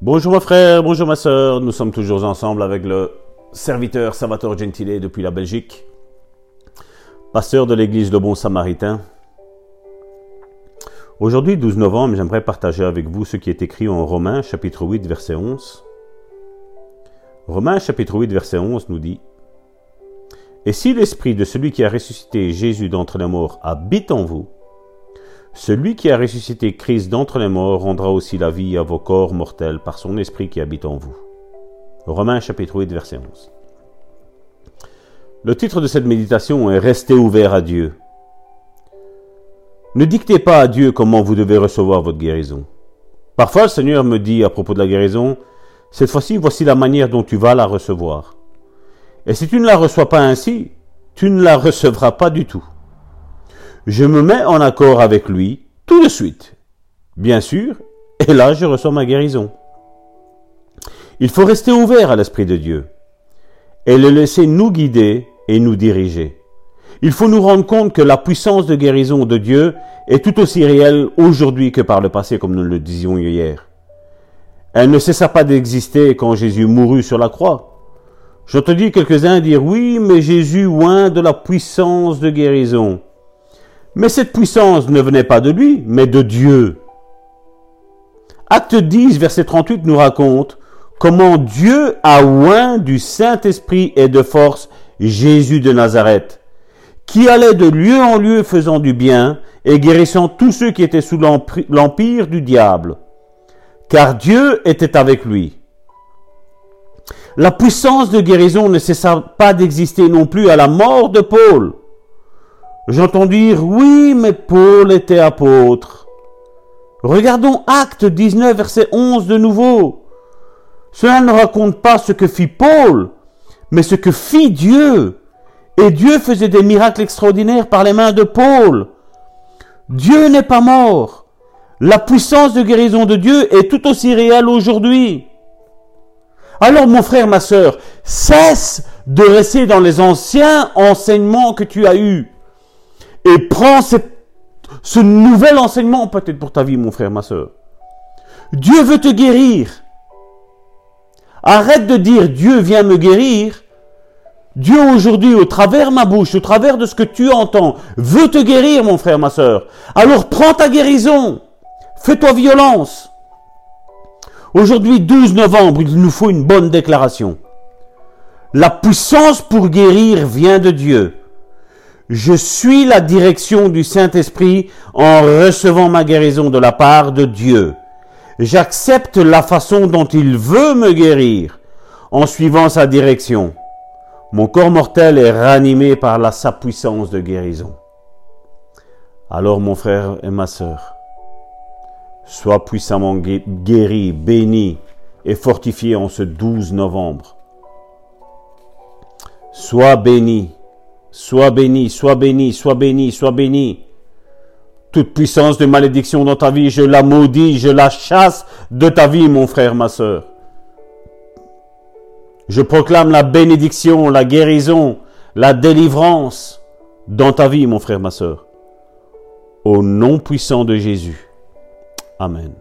Bonjour mon frère, bonjour ma soeur, nous sommes toujours ensemble avec le serviteur Salvatore Gentile depuis la Belgique, pasteur de l'église Le Bon Samaritain. Aujourd'hui, 12 novembre, j'aimerais partager avec vous ce qui est écrit en Romains chapitre 8 verset 11. Romains chapitre 8 verset 11 nous dit Et si l'esprit de celui qui a ressuscité Jésus d'entre les morts habite en vous, celui qui a ressuscité Christ d'entre les morts rendra aussi la vie à vos corps mortels par son esprit qui habite en vous. Romains chapitre 8 verset 11. Le titre de cette méditation est Restez ouvert à Dieu. Ne dictez pas à Dieu comment vous devez recevoir votre guérison. Parfois le Seigneur me dit à propos de la guérison, cette fois-ci voici la manière dont tu vas la recevoir. Et si tu ne la reçois pas ainsi, tu ne la recevras pas du tout je me mets en accord avec lui tout de suite. Bien sûr, et là je reçois ma guérison. Il faut rester ouvert à l'Esprit de Dieu et le laisser nous guider et nous diriger. Il faut nous rendre compte que la puissance de guérison de Dieu est tout aussi réelle aujourd'hui que par le passé, comme nous le disions hier. Elle ne cessa pas d'exister quand Jésus mourut sur la croix. J'entendis quelques-uns dire oui, mais Jésus oint de la puissance de guérison. Mais cette puissance ne venait pas de lui, mais de Dieu. Acte 10, verset 38 nous raconte comment Dieu a oint du Saint-Esprit et de force Jésus de Nazareth, qui allait de lieu en lieu faisant du bien et guérissant tous ceux qui étaient sous l'empire du diable, car Dieu était avec lui. La puissance de guérison ne cessa pas d'exister non plus à la mort de Paul. J'entends dire, oui, mais Paul était apôtre. Regardons Acte 19, verset 11 de nouveau. Cela ne raconte pas ce que fit Paul, mais ce que fit Dieu. Et Dieu faisait des miracles extraordinaires par les mains de Paul. Dieu n'est pas mort. La puissance de guérison de Dieu est tout aussi réelle aujourd'hui. Alors mon frère, ma sœur, cesse de rester dans les anciens enseignements que tu as eus et prends ce nouvel enseignement peut-être pour ta vie, mon frère, ma soeur. Dieu veut te guérir. Arrête de dire Dieu vient me guérir. Dieu aujourd'hui, au travers ma bouche, au travers de ce que tu entends, veut te guérir, mon frère, ma soeur. Alors prends ta guérison. Fais-toi violence. Aujourd'hui, 12 novembre, il nous faut une bonne déclaration. La puissance pour guérir vient de Dieu. Je suis la direction du Saint-Esprit en recevant ma guérison de la part de Dieu. J'accepte la façon dont il veut me guérir en suivant sa direction. Mon corps mortel est ranimé par la, sa puissance de guérison. Alors mon frère et ma sœur, sois puissamment guéri, béni et fortifié en ce 12 novembre. Sois béni Sois béni, sois béni, sois béni, sois béni. Toute puissance de malédiction dans ta vie, je la maudis, je la chasse de ta vie, mon frère, ma sœur. Je proclame la bénédiction, la guérison, la délivrance dans ta vie, mon frère, ma sœur. Au nom puissant de Jésus. Amen.